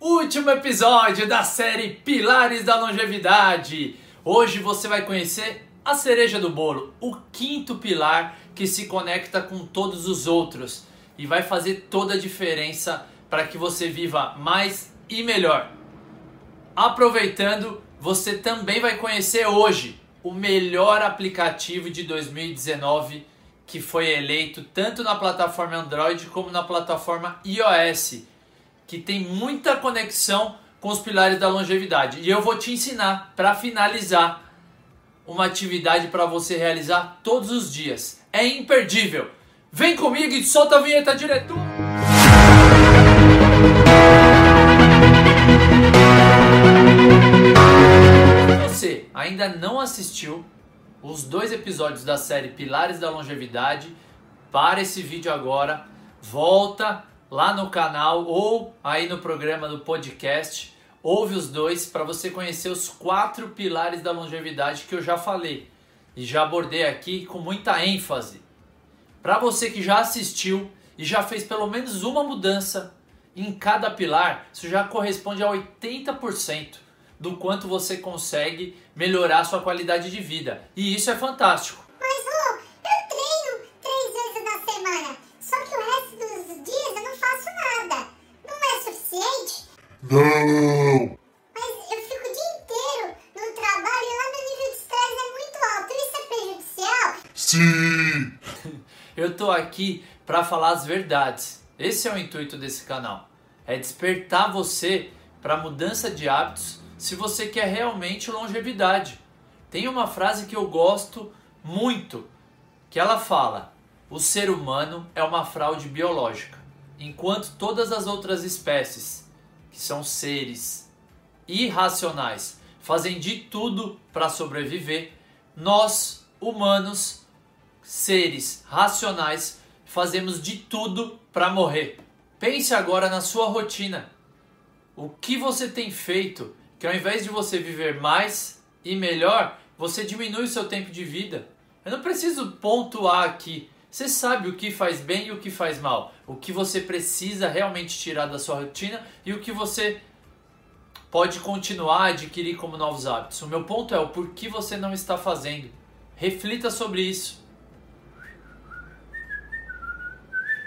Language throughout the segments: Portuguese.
Último episódio da série Pilares da Longevidade. Hoje você vai conhecer a cereja do bolo, o quinto pilar que se conecta com todos os outros e vai fazer toda a diferença para que você viva mais e melhor. Aproveitando, você também vai conhecer hoje o melhor aplicativo de 2019 que foi eleito tanto na plataforma Android como na plataforma iOS, que tem muita conexão com os pilares da longevidade. E eu vou te ensinar para finalizar uma atividade para você realizar todos os dias. É imperdível. Vem comigo e solta a vinheta, diretor. Você ainda não assistiu os dois episódios da série Pilares da Longevidade, para esse vídeo agora, volta lá no canal ou aí no programa do podcast, ouve os dois para você conhecer os quatro pilares da longevidade que eu já falei e já abordei aqui com muita ênfase. Para você que já assistiu e já fez pelo menos uma mudança em cada pilar, isso já corresponde a 80% do quanto você consegue melhorar sua qualidade de vida. E isso é fantástico. Mas, Rô, eu treino três vezes na semana. Só que o resto dos dias eu não faço nada. Não é suficiente? Não! Mas eu fico o dia inteiro no trabalho e lá meu nível de estresse é muito alto. Isso é prejudicial? Sim! Eu tô aqui para falar as verdades. Esse é o intuito desse canal. É despertar você para mudança de hábitos se você quer realmente longevidade. Tem uma frase que eu gosto muito, que ela fala: "O ser humano é uma fraude biológica, enquanto todas as outras espécies, que são seres irracionais, fazem de tudo para sobreviver, nós, humanos, seres racionais, fazemos de tudo para morrer. Pense agora na sua rotina. O que você tem feito que ao invés de você viver mais e melhor, você diminui o seu tempo de vida? Eu não preciso pontuar aqui. Você sabe o que faz bem e o que faz mal. O que você precisa realmente tirar da sua rotina e o que você pode continuar a adquirir como novos hábitos. O meu ponto é o porquê você não está fazendo. Reflita sobre isso.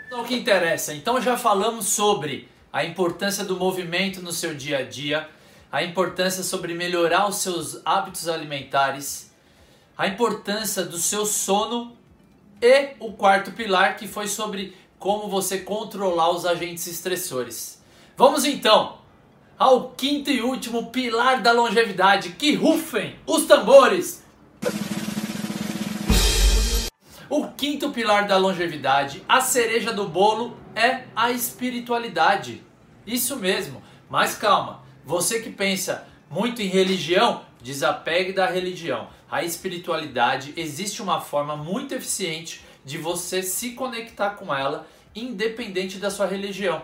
Então, o que interessa? Então já falamos sobre a importância do movimento no seu dia a dia, a importância sobre melhorar os seus hábitos alimentares, a importância do seu sono e o quarto pilar que foi sobre como você controlar os agentes estressores. Vamos então ao quinto e último pilar da longevidade. Que rufem os tambores! O quinto pilar da longevidade, a cereja do bolo, é a espiritualidade. Isso mesmo, mas calma, você que pensa muito em religião, desapegue da religião. A espiritualidade existe uma forma muito eficiente de você se conectar com ela, independente da sua religião,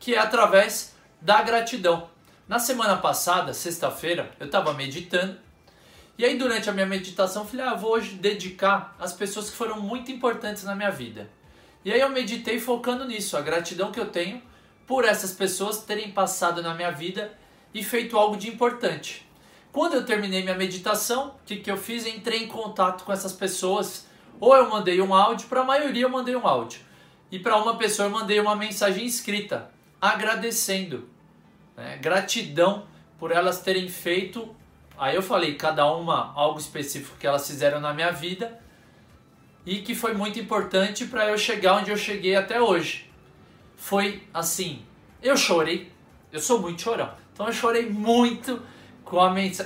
que é através da gratidão. Na semana passada, sexta-feira, eu estava meditando e aí, durante a minha meditação, falei: ah, vou hoje dedicar às pessoas que foram muito importantes na minha vida. E aí, eu meditei focando nisso, a gratidão que eu tenho por essas pessoas terem passado na minha vida e feito algo de importante. Quando eu terminei minha meditação, o que, que eu fiz? Entrei em contato com essas pessoas. Ou eu mandei um áudio, para a maioria eu mandei um áudio. E para uma pessoa eu mandei uma mensagem escrita, agradecendo. Né? Gratidão por elas terem feito Aí eu falei cada uma algo específico que elas fizeram na minha vida e que foi muito importante para eu chegar onde eu cheguei até hoje. Foi assim, eu chorei, eu sou muito chorão, então eu chorei muito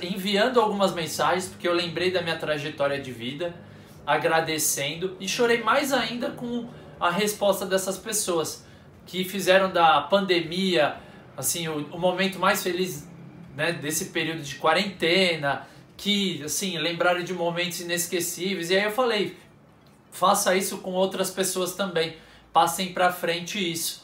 enviando algumas mensagens porque eu lembrei da minha trajetória de vida, agradecendo e chorei mais ainda com a resposta dessas pessoas que fizeram da pandemia assim o, o momento mais feliz né, desse período de quarentena, que assim, lembraram de momentos inesquecíveis. E aí eu falei, faça isso com outras pessoas também. Passem para frente isso.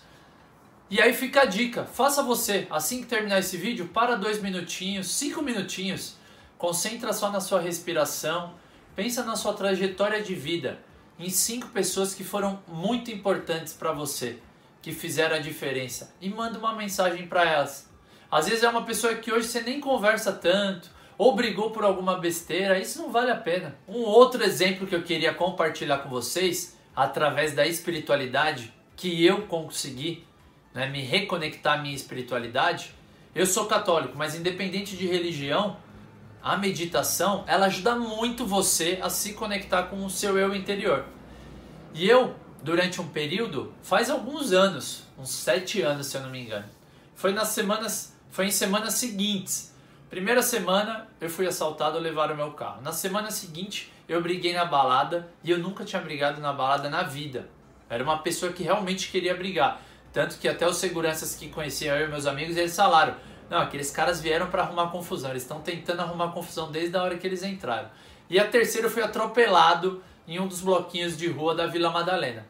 E aí fica a dica, faça você, assim que terminar esse vídeo, para dois minutinhos, cinco minutinhos, concentra só na sua respiração, pensa na sua trajetória de vida, em cinco pessoas que foram muito importantes para você, que fizeram a diferença, e manda uma mensagem para elas Às vezes é uma pessoa que hoje você nem conversa tanto, ou brigou por alguma besteira, isso não vale a pena. Um outro exemplo que eu queria compartilhar com vocês, através da espiritualidade, que eu consegui né, me reconectar à minha espiritualidade. Eu sou católico, mas independente de religião, a meditação ela ajuda muito você a se conectar com o seu eu interior. E eu, durante um período, faz alguns anos, uns sete anos se eu não me engano, foi nas semanas, foi em semanas seguintes. Primeira semana eu fui assaltado, levaram meu carro. Na semana seguinte eu briguei na balada e eu nunca tinha brigado na balada na vida. Era uma pessoa que realmente queria brigar. Tanto que até os seguranças que conheciam eu e meus amigos, eles falaram: não, aqueles caras vieram para arrumar confusão, eles estão tentando arrumar confusão desde a hora que eles entraram. E a terceira foi atropelado em um dos bloquinhos de rua da Vila Madalena.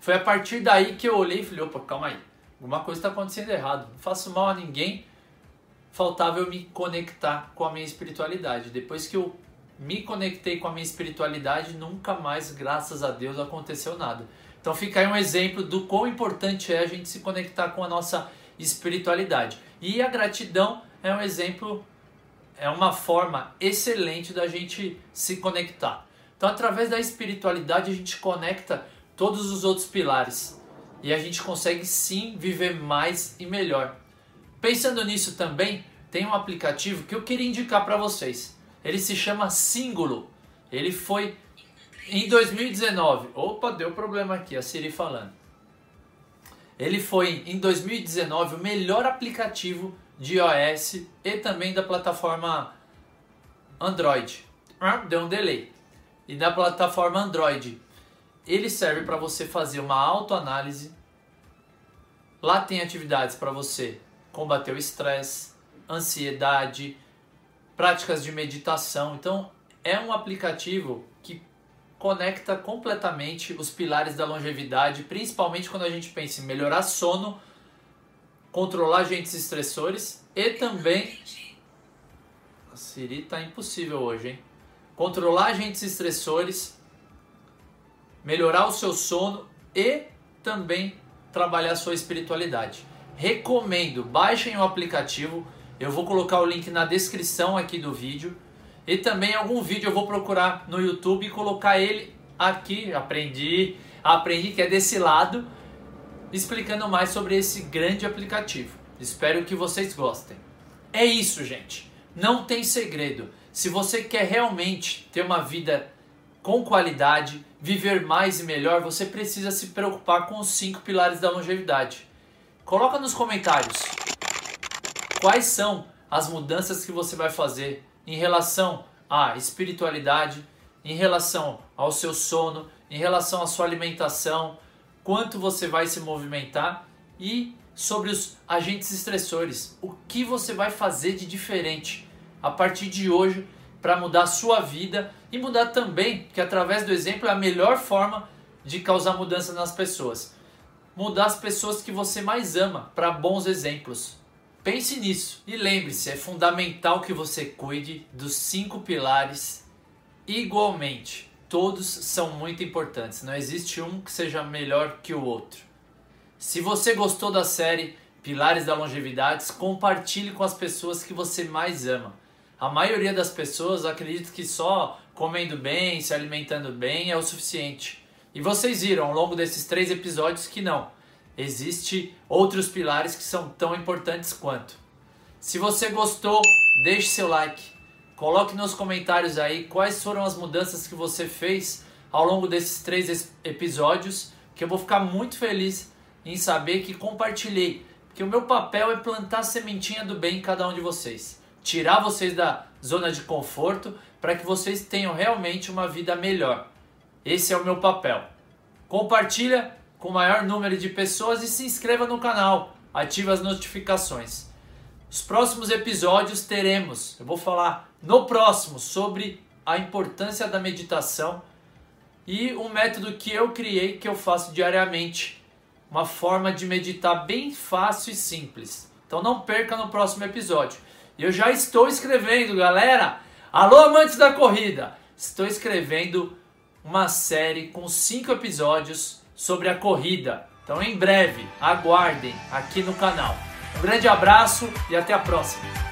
Foi a partir daí que eu olhei e falei: opa, calma aí, alguma coisa está acontecendo errado, não faço mal a ninguém. Faltava eu me conectar com a minha espiritualidade. Depois que eu me conectei com a minha espiritualidade, nunca mais, graças a Deus, aconteceu nada. Então fica aí um exemplo do quão importante é a gente se conectar com a nossa espiritualidade. E a gratidão é um exemplo, é uma forma excelente da gente se conectar. Então, através da espiritualidade, a gente conecta todos os outros pilares e a gente consegue sim viver mais e melhor. Pensando nisso também, tem um aplicativo que eu queria indicar para vocês. Ele se chama Singulo. Ele foi em 2019. Opa, deu problema aqui, a Siri falando. Ele foi em 2019 o melhor aplicativo de iOS e também da plataforma Android. Ah, deu um delay. E da plataforma Android. Ele serve para você fazer uma autoanálise. Lá tem atividades para você combater o estresse, ansiedade, práticas de meditação. Então, é um aplicativo que conecta completamente os pilares da longevidade, principalmente quando a gente pensa em melhorar sono, controlar agentes estressores e também. A Siri tá impossível hoje, hein? Controlar agentes estressores, melhorar o seu sono e também trabalhar a sua espiritualidade. Recomendo, baixem o aplicativo. Eu vou colocar o link na descrição aqui do vídeo. E também algum vídeo eu vou procurar no YouTube e colocar ele aqui. Aprendi, aprendi que é desse lado, explicando mais sobre esse grande aplicativo. Espero que vocês gostem. É isso, gente. Não tem segredo. Se você quer realmente ter uma vida com qualidade, viver mais e melhor, você precisa se preocupar com os cinco pilares da longevidade. Coloca nos comentários quais são as mudanças que você vai fazer em relação à espiritualidade, em relação ao seu sono, em relação à sua alimentação, quanto você vai se movimentar e sobre os agentes estressores. O que você vai fazer de diferente a partir de hoje para mudar a sua vida e mudar também, que através do exemplo é a melhor forma de causar mudança nas pessoas. Mudar as pessoas que você mais ama para bons exemplos. Pense nisso e lembre-se: é fundamental que você cuide dos cinco pilares igualmente. Todos são muito importantes, não existe um que seja melhor que o outro. Se você gostou da série Pilares da Longevidade, compartilhe com as pessoas que você mais ama. A maioria das pessoas acredita que só comendo bem, se alimentando bem é o suficiente. E vocês viram ao longo desses três episódios que não existe outros pilares que são tão importantes quanto. Se você gostou, deixe seu like. Coloque nos comentários aí quais foram as mudanças que você fez ao longo desses três episódios, que eu vou ficar muito feliz em saber que compartilhei, porque o meu papel é plantar sementinha do bem em cada um de vocês, tirar vocês da zona de conforto para que vocês tenham realmente uma vida melhor. Esse é o meu papel. Compartilha com o maior número de pessoas e se inscreva no canal, ative as notificações. Os próximos episódios teremos, eu vou falar no próximo sobre a importância da meditação e um método que eu criei que eu faço diariamente, uma forma de meditar bem fácil e simples. Então não perca no próximo episódio. Eu já estou escrevendo, galera. Alô amantes da corrida, estou escrevendo uma série com cinco episódios sobre a corrida. Então, em breve, aguardem aqui no canal. Um grande abraço e até a próxima.